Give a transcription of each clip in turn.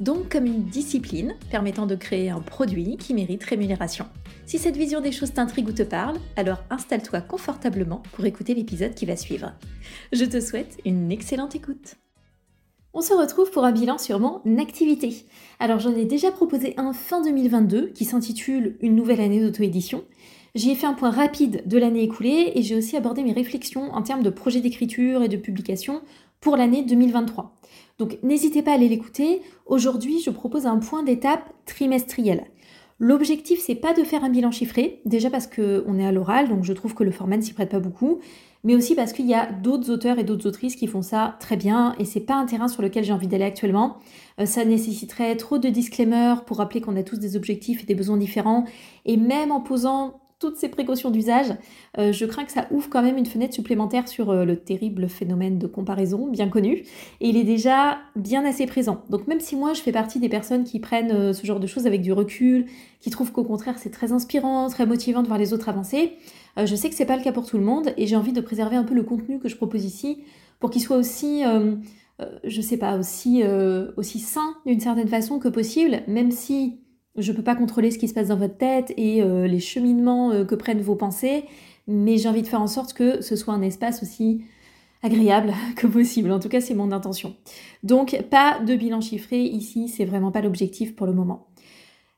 Donc comme une discipline permettant de créer un produit qui mérite rémunération. Si cette vision des choses t'intrigue ou te parle, alors installe-toi confortablement pour écouter l'épisode qui va suivre. Je te souhaite une excellente écoute. On se retrouve pour un bilan sur mon activité. Alors j'en ai déjà proposé un fin 2022 qui s'intitule Une nouvelle année d'auto-édition. J'y ai fait un point rapide de l'année écoulée et j'ai aussi abordé mes réflexions en termes de projet d'écriture et de publication pour l'année 2023. Donc n'hésitez pas à aller l'écouter. Aujourd'hui, je propose un point d'étape trimestriel. L'objectif, c'est pas de faire un bilan chiffré, déjà parce qu'on est à l'oral, donc je trouve que le format ne s'y prête pas beaucoup, mais aussi parce qu'il y a d'autres auteurs et d'autres autrices qui font ça très bien, et c'est pas un terrain sur lequel j'ai envie d'aller actuellement. Euh, ça nécessiterait trop de disclaimers pour rappeler qu'on a tous des objectifs et des besoins différents, et même en posant toutes ces précautions d'usage, euh, je crains que ça ouvre quand même une fenêtre supplémentaire sur euh, le terrible phénomène de comparaison bien connu. Et il est déjà bien assez présent. Donc même si moi je fais partie des personnes qui prennent euh, ce genre de choses avec du recul, qui trouvent qu'au contraire c'est très inspirant, très motivant de voir les autres avancer, je sais que c'est pas le cas pour tout le monde et j'ai envie de préserver un peu le contenu que je propose ici pour qu'il soit aussi je sais pas, aussi, aussi sain d'une certaine façon que possible, même si je ne peux pas contrôler ce qui se passe dans votre tête et euh, les cheminements euh, que prennent vos pensées, mais j'ai envie de faire en sorte que ce soit un espace aussi agréable que possible. En tout cas, c'est mon intention. Donc, pas de bilan chiffré ici, c'est vraiment pas l'objectif pour le moment.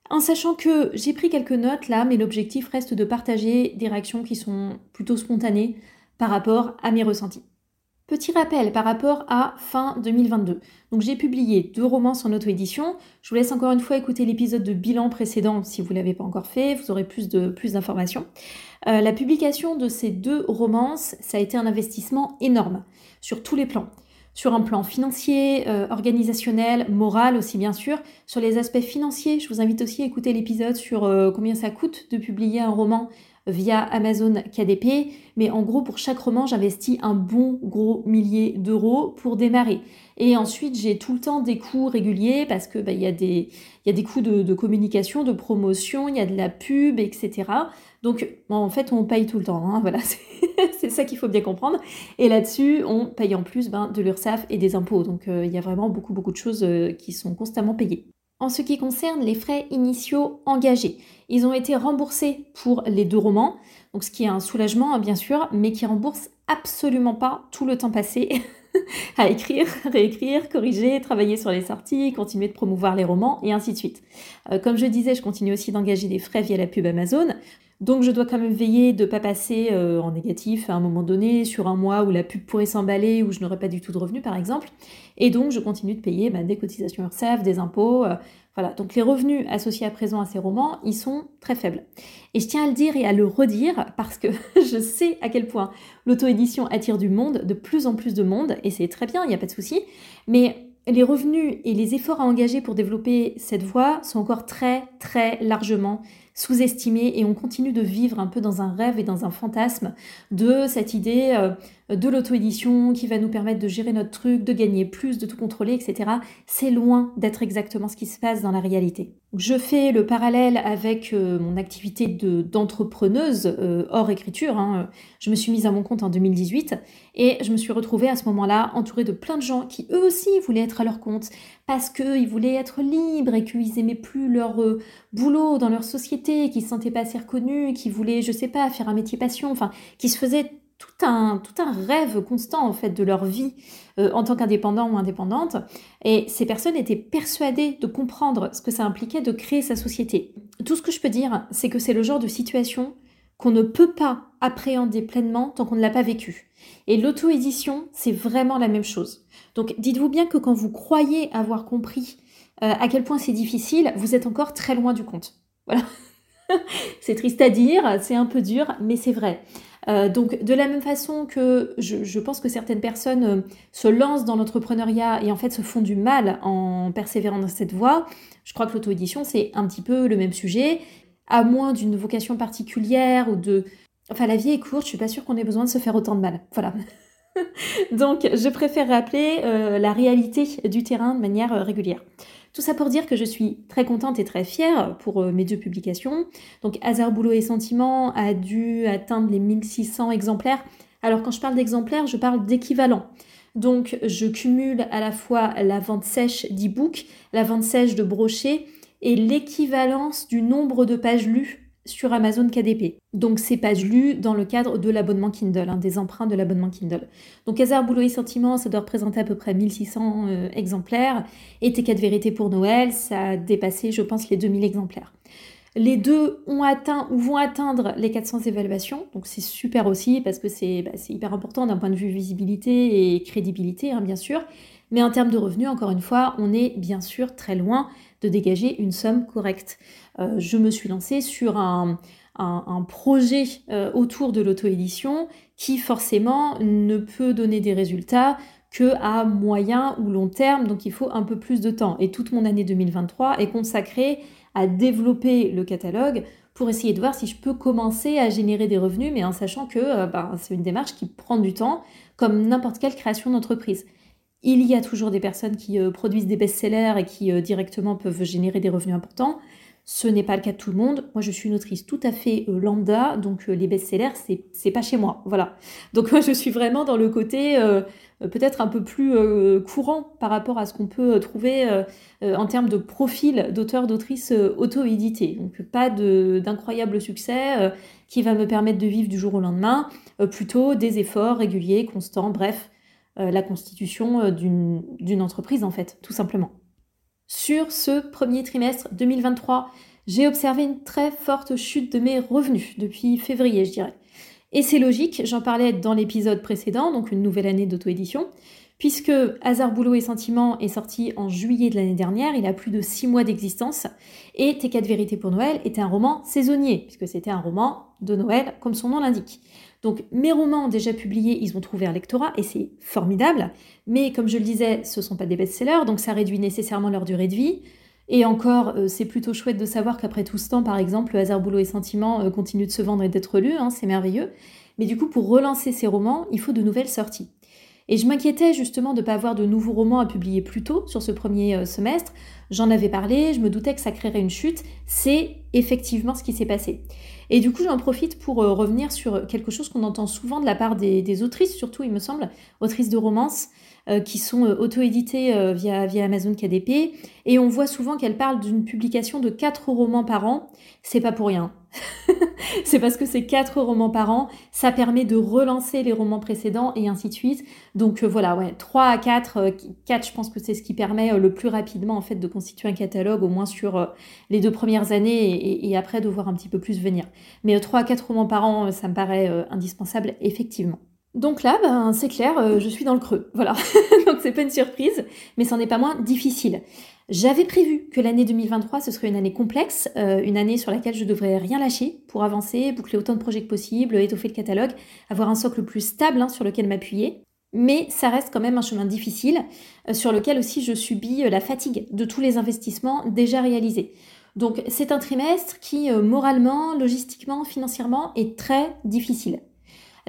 En sachant que j'ai pris quelques notes là, mais l'objectif reste de partager des réactions qui sont plutôt spontanées par rapport à mes ressentis. Petit rappel par rapport à fin 2022. Donc j'ai publié deux romances en auto-édition. Je vous laisse encore une fois écouter l'épisode de bilan précédent si vous ne l'avez pas encore fait, vous aurez plus de plus d'informations. Euh, la publication de ces deux romances, ça a été un investissement énorme sur tous les plans. Sur un plan financier, euh, organisationnel, moral aussi bien sûr. Sur les aspects financiers, je vous invite aussi à écouter l'épisode sur euh, combien ça coûte de publier un roman via Amazon KDP. Mais en gros, pour chaque roman, j'investis un bon gros millier d'euros pour démarrer. Et ensuite, j'ai tout le temps des coûts réguliers parce que bah, il y, a des, coûts de, communication, de promotion, il y a de la pub, etc. Donc, en fait, on paye tout le temps. Hein, voilà, c'est ça qu'il faut bien comprendre. Et là-dessus, on paye en plus ben, de l'URSSAF et des impôts. Donc, euh, il y a vraiment beaucoup, beaucoup de choses euh, qui sont constamment payées. En ce qui concerne les frais initiaux engagés, ils ont été remboursés pour les deux romans, donc ce qui est un soulagement hein, bien sûr, mais qui rembourse absolument pas tout le temps passé à écrire, réécrire, corriger, travailler sur les sorties, continuer de promouvoir les romans et ainsi de suite. Euh, comme je disais, je continue aussi d'engager des frais via la pub Amazon. Donc je dois quand même veiller de ne pas passer euh, en négatif à un moment donné sur un mois où la pub pourrait s'emballer, où je n'aurais pas du tout de revenus par exemple. Et donc je continue de payer bah, des cotisations URSAF, des impôts. Euh, voilà, donc les revenus associés à présent à ces romans, ils sont très faibles. Et je tiens à le dire et à le redire parce que je sais à quel point l'auto-édition attire du monde, de plus en plus de monde, et c'est très bien, il n'y a pas de souci. Mais les revenus et les efforts à engager pour développer cette voie sont encore très très largement sous-estimés et on continue de vivre un peu dans un rêve et dans un fantasme de cette idée euh, de l'auto-édition qui va nous permettre de gérer notre truc, de gagner plus, de tout contrôler, etc. C'est loin d'être exactement ce qui se passe dans la réalité. Je fais le parallèle avec euh, mon activité d'entrepreneuse euh, hors écriture. Hein. Je me suis mise à mon compte en 2018 et je me suis retrouvée à ce moment-là entourée de plein de gens qui eux aussi voulaient être à leur compte parce qu'ils voulaient être libres et qu'ils aimaient plus leur euh, boulot dans leur société, qu'ils se sentaient pas assez reconnus, qu'ils voulaient, je sais pas, faire un métier passion, enfin, qui se faisaient tout un, tout un rêve constant en fait de leur vie euh, en tant qu'indépendant ou indépendante. Et ces personnes étaient persuadées de comprendre ce que ça impliquait de créer sa société. Tout ce que je peux dire, c'est que c'est le genre de situation qu'on ne peut pas appréhender pleinement tant qu'on ne l'a pas vécu. Et l'auto-édition, c'est vraiment la même chose. Donc dites-vous bien que quand vous croyez avoir compris euh, à quel point c'est difficile, vous êtes encore très loin du compte. Voilà. c'est triste à dire, c'est un peu dur, mais c'est vrai. Euh, donc de la même façon que je, pense que certaines personnes euh, se lancent dans l'entrepreneuriat et en fait se font du mal en persévérant dans cette voie, je crois que l'auto-édition c'est un petit peu le même sujet. À moins d'une vocation particulière ou de... Enfin, la vie est courte, je suis pas sûre qu'on ait besoin de se faire autant de mal. Voilà. Donc, je préfère rappeler euh, la réalité du terrain de manière euh, régulière. Tout ça pour dire que je suis très contente et très fière pour euh, mes deux publications. Donc, Hasard, Boulot et Sentiment a dû atteindre les 1600 exemplaires. Alors, quand je parle d'exemplaires, je parle d'équivalent. Donc, je cumule à la fois la vente sèche d'e-book, la vente sèche de brochets et l'équivalence du nombre de pages lues sur Amazon KDP. Donc ces pages lues dans le cadre de l'abonnement Kindle, hein, des emprunts de l'abonnement Kindle. Donc Hasard, Boulot et Sentiment, ça doit représenter à peu près 1600 euh, exemplaires. Et Tes 4 vérités pour Noël, ça a dépassé, je pense, les 2000 exemplaires. Les deux ont atteint ou vont atteindre les 400 évaluations, donc c'est super aussi parce que c'est bah, hyper important d'un point de vue visibilité et crédibilité, hein, bien sûr. Mais en termes de revenus, encore une fois, on est bien sûr très loin de dégager une somme correcte. Euh, je me suis lancée sur un, projet euh, autour de l'auto-édition qui forcément ne peut donner des résultats que à moyen ou long terme, donc il faut un peu plus de temps. Et toute mon année 2023 est consacrée à développer le catalogue pour essayer de voir si je peux commencer à générer des revenus, mais en sachant que euh, bah, c'est une démarche qui prend du temps, comme n'importe quelle création d'entreprise. Il y a toujours des personnes qui produisent des best-sellers et qui directement peuvent générer des revenus importants. Ce n'est pas le cas de tout le monde. Moi, je suis une autrice tout à fait euh, lambda, donc euh, les best-sellers, c'est, c'est pas chez moi. Voilà. Donc moi, je suis vraiment dans le côté euh, peut-être un peu plus courant par rapport à ce qu'on peut trouver en termes de profil d'auteur, d'autrice auto-édité. Donc pas d'incroyable succès qui va me permettre de vivre du jour au lendemain, plutôt des efforts réguliers, constants, bref, la constitution d'une, d'une entreprise en fait, tout simplement. Sur ce premier trimestre 2023, j'ai observé une très forte chute de mes revenus depuis février, je dirais. Et c'est logique, j'en parlais dans l'épisode précédent, donc une nouvelle année d'auto-édition, puisque Hasard, Boulot et Sentiment est sorti en juillet de l'année dernière, il a plus de six mois d'existence, et Tes 4 vérités pour Noël était un roman saisonnier, puisque c'était un roman de Noël, comme son nom l'indique. Donc mes romans déjà publiés, ils ont trouvé un lectorat et c'est formidable. Mais comme je le disais, ce ne sont pas des best-sellers, donc ça réduit nécessairement leur durée de vie. Et encore, euh, c'est plutôt chouette de savoir qu'après tout ce temps, par exemple, le hasard, boulot et sentiment euh, continue de se vendre et d'être lu, hein, c'est merveilleux. Mais du coup, pour relancer ces romans, il faut de nouvelles sorties. Et je m'inquiétais justement de ne pas avoir de nouveaux romans à publier plus tôt sur ce premier euh, semestre. J'en avais parlé, je me doutais que ça créerait une chute. C'est effectivement ce qui s'est passé. Et du coup, j'en profite pour euh, revenir sur quelque chose qu'on entend souvent de la part des, autrices, surtout, il me semble, autrices de romances, euh, qui sont auto-éditées via, via Amazon KDP. Et on voit souvent qu'elles parlent d'une publication de 4 romans par an. C'est pas pour rien. c'est parce que c'est quatre romans par an, ça permet de relancer les romans précédents et ainsi de suite. Donc euh, voilà, ouais, 3 à 4, 4 euh, je pense que c'est ce qui permet euh, le plus rapidement en fait de constituer un catalogue, au moins sur les deux premières années et, après de voir un petit peu plus venir. Mais 3 à 4 romans par an, ça me paraît indispensable effectivement. Donc là, ben, c'est clair, je suis dans le creux. Voilà. Donc c'est pas une surprise, mais c'en est pas moins difficile. J'avais prévu que l'année 2023, ce serait une année complexe, euh, une année sur laquelle je devrais rien lâcher pour avancer, boucler autant de projets que possible, étoffer le catalogue, avoir un socle plus stable hein, sur lequel m'appuyer. Mais ça reste quand même un chemin difficile, euh, sur lequel aussi je subis euh, la fatigue de tous les investissements déjà réalisés. Donc c'est un trimestre qui, moralement, logistiquement, financièrement, est très difficile.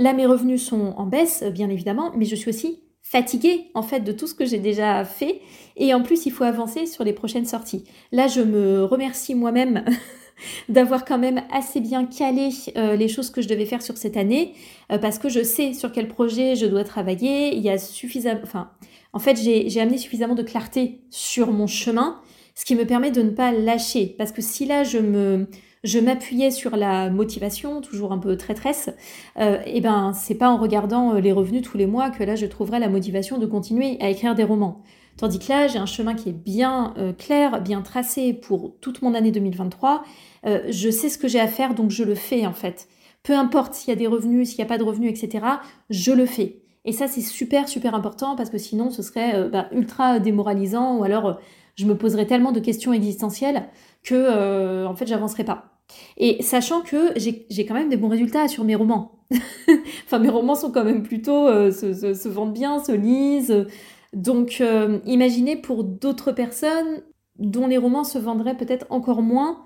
Là, mes revenus sont en baisse, bien évidemment, mais je suis aussi fatiguée en fait de tout ce que j'ai déjà fait. Et en plus il faut avancer sur les prochaines sorties. Là je me remercie moi-même d'avoir quand même assez bien calé euh, les choses que je devais faire sur cette année euh, parce que je sais sur quel projet je dois travailler, il y a suffisamment enfin en fait j'ai amené suffisamment de clarté sur mon chemin ce qui me permet de ne pas lâcher. Parce que si là je me je m'appuyais sur la motivation, toujours un peu traîtresse, euh, et ben c'est pas en regardant euh, les revenus tous les mois que là je trouverai la motivation de continuer à écrire des romans. Tandis que là, j'ai un chemin qui est bien euh, clair, bien tracé pour toute mon année 2023. Euh, je sais ce que j'ai à faire, donc je le fais en fait. Peu importe s'il y a des revenus, s'il n'y a pas de revenus, etc., je le fais. Et ça, c'est super, super important parce que sinon, ce serait bah, ultra démoralisant ou alors je me poserais tellement de questions existentielles que, en fait, j'avancerais pas. Et sachant que j'ai quand même des bons résultats sur mes romans. enfin, mes romans sont quand même plutôt, euh, se, vendent bien, se lisent. Donc, euh, imaginez pour d'autres personnes dont les romans se vendraient peut-être encore moins,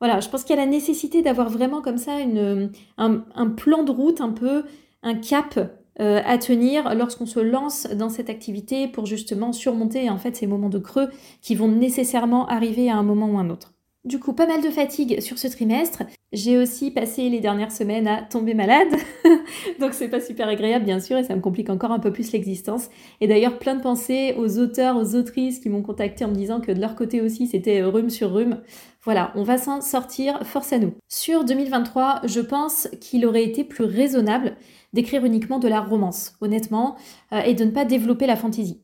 Voilà, je pense qu'il y a la nécessité d'avoir vraiment comme ça un, plan de route, un peu un cap euh, à tenir lorsqu'on se lance dans cette activité pour justement surmonter ces moments de creux qui vont nécessairement arriver à un moment ou un autre. Du coup, pas mal de fatigue sur ce trimestre. J'ai aussi passé les dernières semaines à tomber malade. Donc c'est pas super agréable bien sûr et ça me complique encore un peu plus l'existence. Et d'ailleurs plein de pensées aux auteurs, aux autrices qui m'ont contacté en me disant que de leur côté aussi c'était rhume sur rhume. Voilà, on va s'en sortir, force à nous. Sur 2023, je pense qu'il aurait été plus raisonnable d'écrire uniquement de la romance, honnêtement, euh, et de ne pas développer la fantaisie.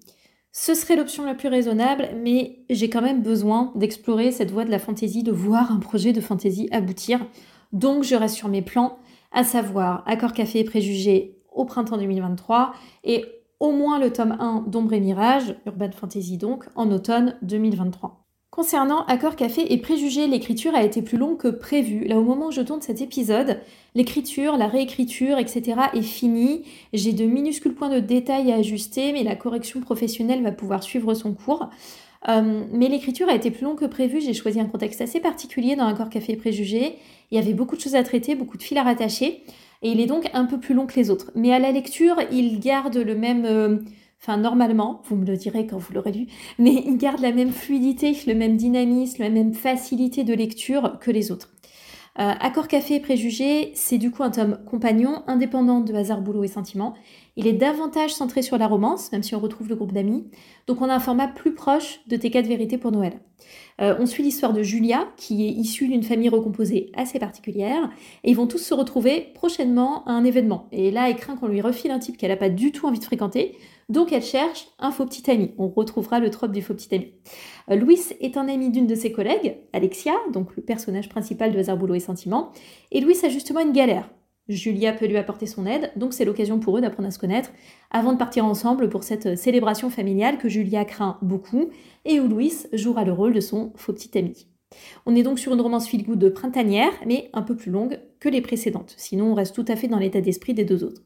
Ce serait l'option la plus raisonnable, mais j'ai quand même besoin d'explorer cette voie de la fantaisie, de voir un projet de fantaisie aboutir. Donc je reste sur mes plans, à savoir Accord Café et Préjugés au printemps 2023 et au moins le tome 1 d'Ombre et Mirage, Urban Fantasy donc, en automne 2023. Concernant Accord Café et Préjugés, l'écriture a été plus longue que prévu. Là, au moment où je tourne cet épisode, l'écriture, la réécriture, etc. est finie. J'ai de minuscules points de détail à ajuster, mais la correction professionnelle va pouvoir suivre son cours. Euh, mais l'écriture a été plus longue que prévu. J'ai choisi un contexte assez particulier dans Accord Café et Préjugés. Il y avait beaucoup de choses à traiter, beaucoup de fils à rattacher. Et il est donc un peu plus long que les autres. Mais à la lecture, il garde le même... Euh, Enfin, normalement, vous me le direz quand vous l'aurez lu, mais il garde la même fluidité, le même dynamisme, la même facilité de lecture que les autres. Euh, Accord Café et Préjugés, c'est du coup un tome compagnon, indépendant de Hasard, Boulot et Sentiments. Il est davantage centré sur la romance, même si on retrouve le groupe d'amis. Donc on a un format plus proche de tes cas de vérité pour Noël. Euh, on suit l'histoire de Julia, qui est issue d'une famille recomposée assez particulière, et ils vont tous se retrouver prochainement à un événement. Et là, elle craint qu'on lui refile un type qu'elle n'a pas du tout envie de fréquenter, donc elle cherche un faux petit ami. On retrouvera le trope du faux petit ami. Euh, Louis est un ami d'une de ses collègues, Alexia, donc le personnage principal de Hasard, Boulot et Sentiments, et Louis a justement une galère. Julia peut lui apporter son aide, donc c'est l'occasion pour eux d'apprendre à se connaître avant de partir ensemble pour cette célébration familiale que Julia craint beaucoup et où Louis jouera le rôle de son faux petit ami. On est donc sur une romance feel good printanière, mais un peu plus longue que les précédentes, sinon on reste tout à fait dans l'état d'esprit des deux autres.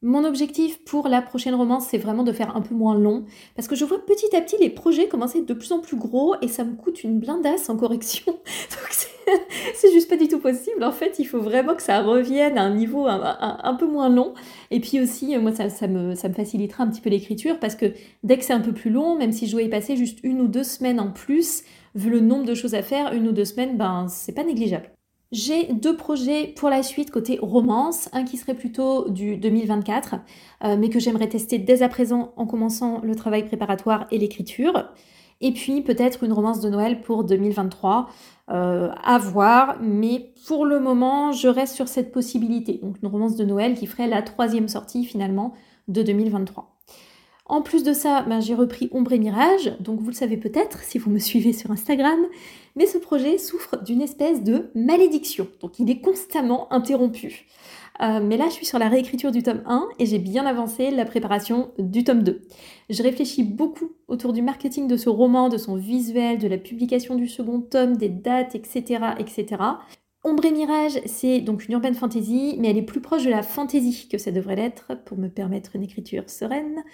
Mon objectif pour la prochaine romance, c'est vraiment de faire un peu moins long, parce que je vois petit à petit les projets commencer de plus en plus gros et ça me coûte une blindasse en correction. Donc c'est juste pas du tout possible. En fait, il faut vraiment que ça revienne à un niveau un, peu moins long. Et puis aussi, moi, ça, me, facilitera un petit peu l'écriture, parce que dès que c'est un peu plus long, même si je dois y passer juste une ou deux semaines en plus, vu le nombre de choses à faire, une ou deux semaines, ben c'est pas négligeable. J'ai deux projets pour la suite côté romance, un qui serait plutôt du 2024, euh, mais que j'aimerais tester dès à présent en commençant le travail préparatoire et l'écriture. Et puis peut-être une romance de Noël pour 2023, euh, à voir, mais pour le moment je reste sur cette possibilité. Donc une romance de Noël qui ferait la troisième sortie finalement de 2023. En plus de ça, ben, j'ai repris Ombre et Mirage, donc vous le savez peut-être si vous me suivez sur Instagram, mais ce projet souffre d'une espèce de malédiction, donc il est constamment interrompu. Euh, mais là, je suis sur la réécriture du tome 1 et j'ai bien avancé la préparation du tome 2. Je réfléchis beaucoup autour du marketing de ce roman, de son visuel, de la publication du second tome, des dates, etc. etc. Ombre et Mirage, c'est donc une urban fantasy, mais elle est plus proche de la fantasy que ça devrait l'être pour me permettre une écriture sereine.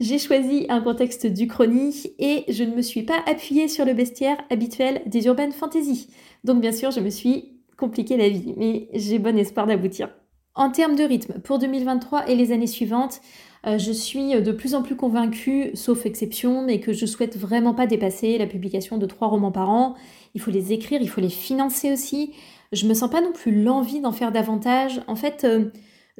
J'ai choisi un contexte du chronique et je ne me suis pas appuyée sur le bestiaire habituel des urban fantasy. Donc bien sûr, je me suis compliqué la vie, mais j'ai bon espoir d'aboutir. En termes de rythme, pour 2023 et les années suivantes, euh, je suis de plus en plus convaincue, sauf exception, mais que je souhaite vraiment pas dépasser la publication de trois romans par an. Il faut les écrire, il faut les financer aussi. Je me sens pas non plus l'envie d'en faire davantage. En fait, euh,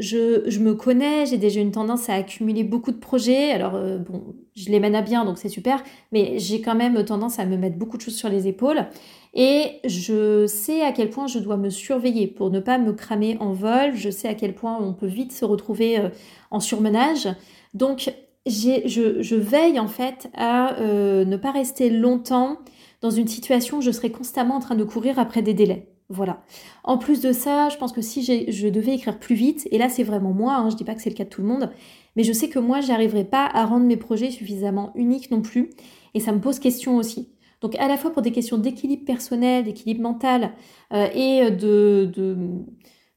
je, me connais, j'ai déjà une tendance à accumuler beaucoup de projets. Alors, euh, bon, je les mène à bien, donc c'est super, mais j'ai quand même tendance à me mettre beaucoup de choses sur les épaules. Et je sais à quel point je dois me surveiller pour ne pas me cramer en vol. Je sais à quel point on peut vite se retrouver euh, en surmenage. Donc, je, veille en fait à euh, ne pas rester longtemps dans une situation où je serai constamment en train de courir après des délais. Voilà. En plus de ça, je pense que si je devais écrire plus vite, et là c'est vraiment moi, hein, je dis pas que c'est le cas de tout le monde, mais je sais que moi j'arriverai pas à rendre mes projets suffisamment uniques non plus, et ça me pose question aussi. Donc à la fois pour des questions d'équilibre personnel, d'équilibre mental, euh, et de, de,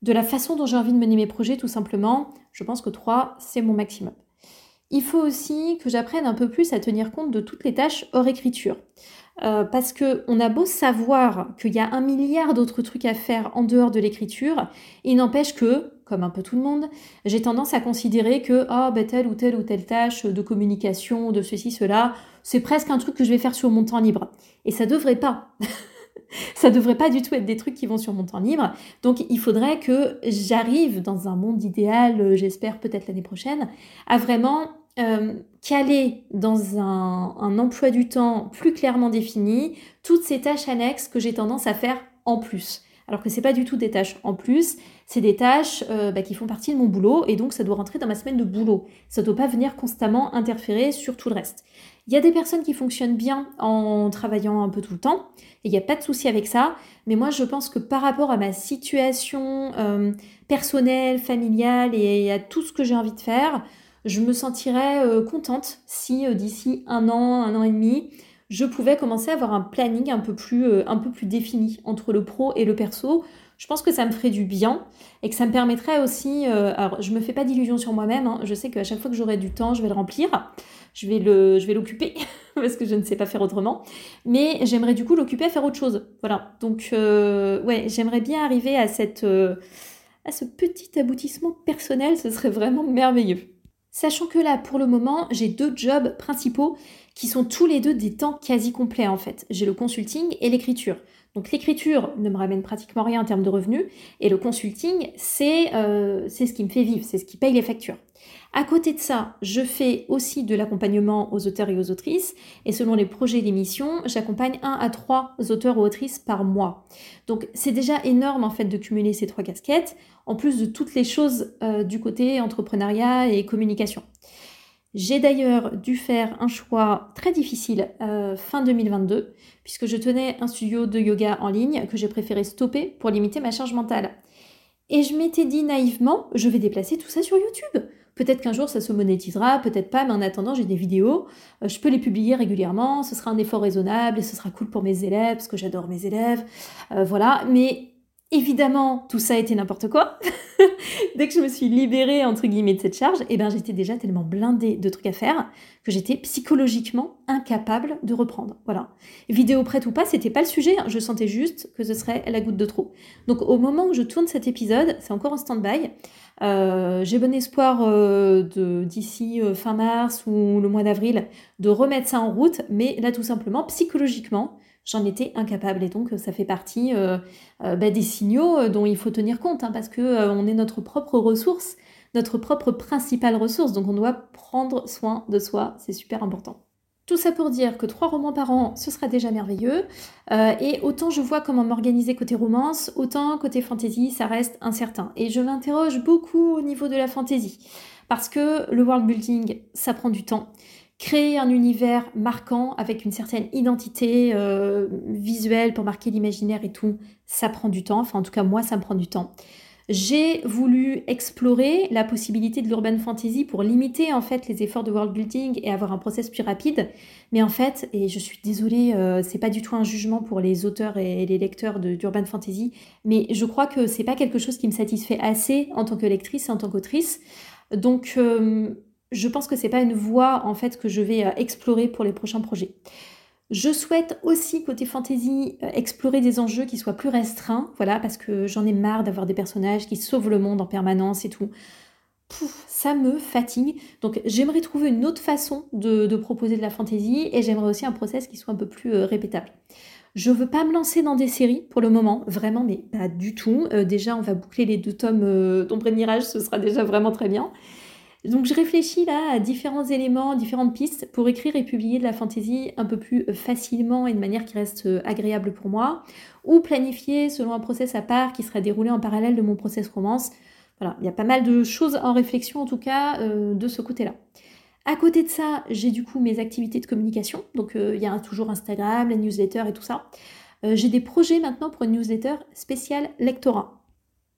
de la façon dont j'ai envie de mener mes projets tout simplement, je pense que 3 c'est mon maximum. Il faut aussi que j'apprenne un peu plus à tenir compte de toutes les tâches hors écriture. Parce que on a beau savoir qu'il y a un milliard d'autres trucs à faire en dehors de l'écriture, il n'empêche que, comme un peu tout le monde, j'ai tendance à considérer que oh, telle ou telle ou telle tâche de communication, de ceci, cela, c'est presque un truc que je vais faire sur mon temps libre. Et ça devrait pas. ça devrait pas du tout être des trucs qui vont sur mon temps libre. Donc il faudrait que j'arrive dans un monde idéal, euh, j'espère peut-être l'année prochaine, à vraiment euh, caler dans un, emploi du temps plus clairement défini toutes ces tâches annexes que j'ai tendance à faire en plus. Alors que c'est pas du tout des tâches en plus, c'est des tâches euh, bah, qui font partie de mon boulot et donc ça doit rentrer dans ma semaine de boulot. Ça doit pas venir constamment interférer sur tout le reste. Il y a des personnes qui fonctionnent bien en travaillant un peu tout le temps et il n'y a pas de souci avec ça. Mais moi, je pense que par rapport à ma situation euh, personnelle, familiale et à tout ce que j'ai envie de faire, je me sentirais euh, contente si d'ici un an, un an et demi, je pouvais commencer à avoir un planning un peu plus, un peu plus défini entre le pro et le perso je pense que ça me ferait du bien et que ça me permettrait aussi. Euh, alors, je me fais pas d'illusions sur moi-même. Hein. je sais qu'à chaque fois que j'aurai du temps, je vais le remplir. Je vais l'occuper parce que je ne sais pas faire autrement. Mais j'aimerais du coup l'occuper à faire autre chose. Voilà. Donc, euh, ouais, j'aimerais bien arriver à cette, euh, à ce petit aboutissement personnel. Ce serait vraiment merveilleux. Sachant que là, pour le moment, j'ai deux jobs principaux qui sont tous les deux des temps quasi complets en fait. J'ai le consulting et l'écriture. Donc l'écriture ne me ramène pratiquement rien en termes de revenus et le consulting, c'est euh, ce qui me fait vivre, c'est ce qui paye les factures. À côté de ça, je fais aussi de l'accompagnement aux auteurs et aux autrices et selon les projets d'émission, j'accompagne un à trois auteurs ou autrices par mois. Donc c'est déjà énorme en fait de cumuler ces trois casquettes en plus de toutes les choses euh, du côté entrepreneuriat et communication. J'ai d'ailleurs dû faire un choix très difficile euh, fin 2022, puisque je tenais un studio de yoga en ligne que j'ai préféré stopper pour limiter ma charge mentale. Et je m'étais dit naïvement, je vais déplacer tout ça sur YouTube. Peut-être qu'un jour ça se monétisera, peut-être pas, mais en attendant j'ai des vidéos, euh, je peux les publier régulièrement, ce sera un effort raisonnable et ce sera cool pour mes élèves, parce que j'adore mes élèves, euh, voilà. Mais Évidemment, tout ça été n'importe quoi. Dès que je me suis libérée, entre guillemets, de cette charge, eh ben, j'étais déjà tellement blindée de trucs à faire que j'étais psychologiquement incapable de reprendre. Voilà. Vidéo prête ou pas, c'était pas le sujet. Hein. Je sentais juste que ce serait la goutte de trop. Donc, au moment où je tourne cet épisode, c'est encore en stand-by. Euh, j'ai bon espoir euh, d'ici euh, fin mars ou le mois d'avril de remettre ça en route, mais là tout simplement psychologiquement, j'en étais incapable. Et donc, ça fait partie bah, des signaux dont il faut tenir compte, hein, parce que on est notre propre ressource, notre propre principale ressource. Donc, on doit prendre soin de soi, c'est super important. Tout ça pour dire que trois romans par an, ce sera déjà merveilleux. et autant je vois comment m'organiser côté romance, autant côté fantasy, ça reste incertain. Et je m'interroge beaucoup au niveau de la fantasy. Parce que le world building, ça prend du temps créer un univers marquant avec une certaine identité euh, visuelle pour marquer l'imaginaire et tout, ça prend du temps. Enfin, en tout cas, moi, ça me prend du temps. J'ai voulu explorer la possibilité de l'urban fantasy pour limiter en fait les efforts de world building et avoir un process plus rapide. Mais en fait, et je suis désolée, euh, c'est pas du tout un jugement pour les auteurs et les lecteurs d'urban fantasy, mais je crois que c'est pas quelque chose qui me satisfait assez en tant que lectrice et en tant qu'autrice. Donc euh, je pense que c'est pas une voie en fait que je vais euh, explorer pour les prochains projets. Je souhaite aussi côté fantasy euh, explorer des enjeux qui soient plus restreints, voilà, parce que j'en ai marre d'avoir des personnages qui sauvent le monde en permanence et tout. Pouf, ça me fatigue. Donc j'aimerais trouver une autre façon de, proposer de la fantasy et j'aimerais aussi un process qui soit un peu plus euh, répétable. Je veux pas me lancer dans des séries pour le moment, vraiment, mais pas du tout. déjà, on va boucler les deux tomes d'Ombre et Mirage, ce sera déjà vraiment très bien. Donc je réfléchis là à différents éléments, différentes pistes pour écrire et publier de la fantaisie un peu plus euh, facilement et de manière qui reste euh, agréable pour moi, ou planifier selon un process à part qui sera déroulé en parallèle de mon process romance. Voilà, il y a pas mal de choses en réflexion en tout cas euh, de ce côté-là. À côté de ça, j'ai du coup mes activités de communication, donc il y a toujours Instagram, la newsletter et tout ça. j'ai des projets maintenant pour une newsletter spéciale lectorat.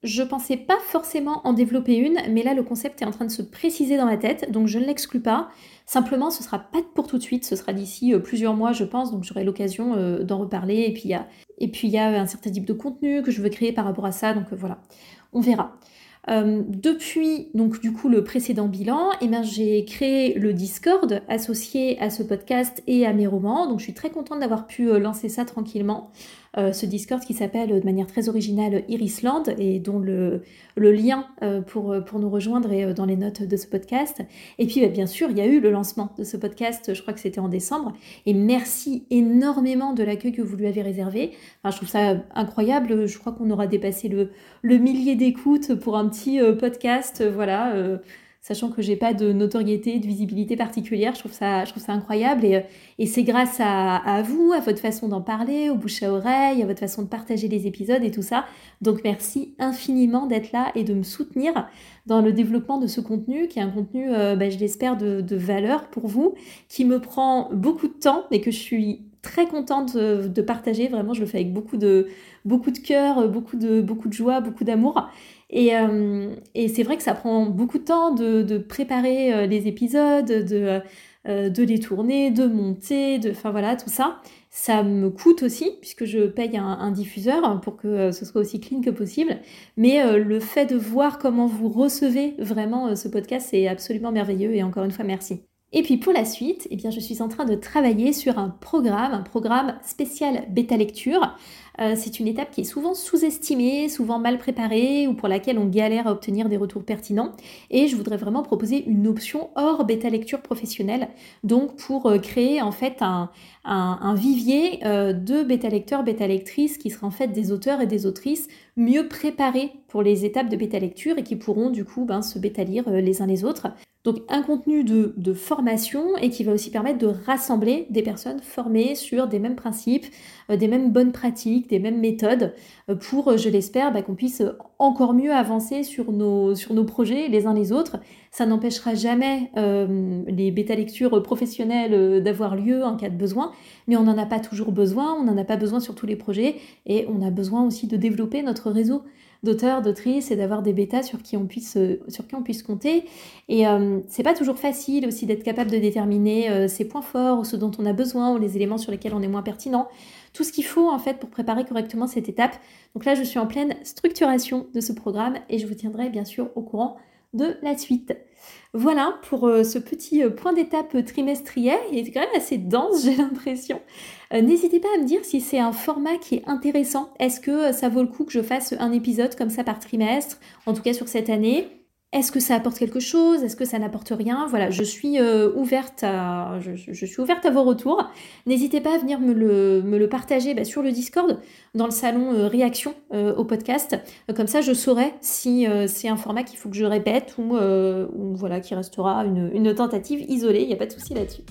Je pensais pas forcément en développer une, mais là le concept est en train de se préciser dans ma tête, donc je ne l'exclus pas. Simplement, ce sera pas pour tout de suite, ce sera d'ici euh, plusieurs mois, je pense, donc j'aurai l'occasion euh, d'en reparler. Et puis il y a, un certain type de contenu que je veux créer par rapport à ça, donc euh, voilà, on verra. Depuis donc du coup le précédent bilan, eh ben, j'ai créé le Discord associé à ce podcast et à mes romans. Donc je suis très contente d'avoir pu lancer ça tranquillement. Euh, ce Discord qui s'appelle de manière très originale Irisland et dont le, lien pour, pour nous rejoindre est dans les notes de ce podcast. Et puis bah, bien sûr, il y a eu le lancement de ce podcast, je crois que c'était en décembre. Et merci énormément de l'accueil que vous lui avez réservé. Enfin, je trouve ça incroyable. Je crois qu'on aura dépassé le, le millier d'écoutes pour un petit euh, podcast, euh, voilà, euh, sachant que j'ai pas de notoriété, de visibilité particulière. Je trouve ça, je trouve ça incroyable et, et c'est grâce à, vous, à votre façon d'en parler, au bouche à oreille, à votre façon de partager les épisodes et tout ça. Donc merci infiniment d'être là et de me soutenir dans le développement de ce contenu, qui est un contenu, bah, je l'espère, de, de valeur pour vous, qui me prend beaucoup de temps, mais que je suis très contente de, partager. Vraiment, je le fais avec beaucoup de, beaucoup de cœur, beaucoup de, beaucoup de joie, beaucoup d'amour. Euh, et, c'est vrai que ça prend beaucoup de temps de, préparer euh, les épisodes, de, euh, de les tourner, de monter, de, enfin voilà, tout ça. Ça me coûte aussi, puisque je paye un, diffuseur pour que ce soit aussi clean que possible. Mais le fait de voir comment vous recevez vraiment ce podcast, c'est absolument merveilleux. Et encore une fois, merci. Et puis pour la suite, eh bien, je suis en train de travailler sur un programme, un programme spécial bêta lecture. Euh, c'est une étape qui est souvent sous-estimée, souvent mal préparée ou pour laquelle on galère à obtenir des retours pertinents. Et je voudrais vraiment proposer une option hors bêta lecture professionnelle, donc pour euh, créer en fait un, vivier euh, de bêta lecteurs, bêta lectrices qui seraient en fait des auteurs et des autrices mieux préparés pour les étapes de bêta lecture et qui pourront du coup ben, se bêta lire les uns les autres. Donc un contenu de, formation et qui va aussi permettre de rassembler des personnes formées sur des mêmes principes, des mêmes bonnes pratiques, des mêmes méthodes, euh, pour, euh, je l'espère, bah, qu'on puisse encore mieux avancer sur nos, sur nos projets les uns les autres. Ça n'empêchera jamais les bêta-lectures professionnelles d'avoir lieu en cas de besoin, mais on n'en a pas toujours besoin, on n'en a pas besoin sur tous les projets, et on a besoin aussi de développer notre réseau d'auteurs, d'autrices et d'avoir des bêtas sur qui on puisse, euh, compter. Et euh, c'est pas toujours facile aussi d'être capable de déterminer euh, ses points forts, ou ce dont on a besoin, ou les éléments sur lesquels on est moins pertinent. Tout ce qu'il faut en fait pour préparer correctement cette étape. Donc là, je suis en pleine structuration de ce programme et je vous tiendrai bien sûr au courant de la suite. Voilà pour euh, ce petit euh, point d'étape trimestriel. Il est quand même assez dense, j'ai l'impression. Euh, n'hésitez pas à me dire si c'est un format qui est intéressant. Est-ce que ça vaut le coup que je fasse un épisode comme ça par trimestre, en tout cas sur cette année? Est-ce que ça apporte quelque chose? Est-ce que ça n'apporte rien? Voilà, je suis euh, ouverte à, vos retours. N'hésitez pas à venir me le, partager bah, sur le Discord, dans le salon euh, réaction euh, au podcast. comme ça, je saurai si c'est un format qu'il faut que je répète ou, voilà, qui restera une tentative isolée. Il n'y a pas de souci là-dessus.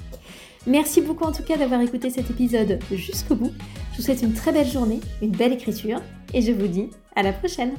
Merci beaucoup en tout cas d'avoir écouté cet épisode jusqu'au bout. Je vous souhaite une très belle journée, une belle écriture et je vous dis à la prochaine.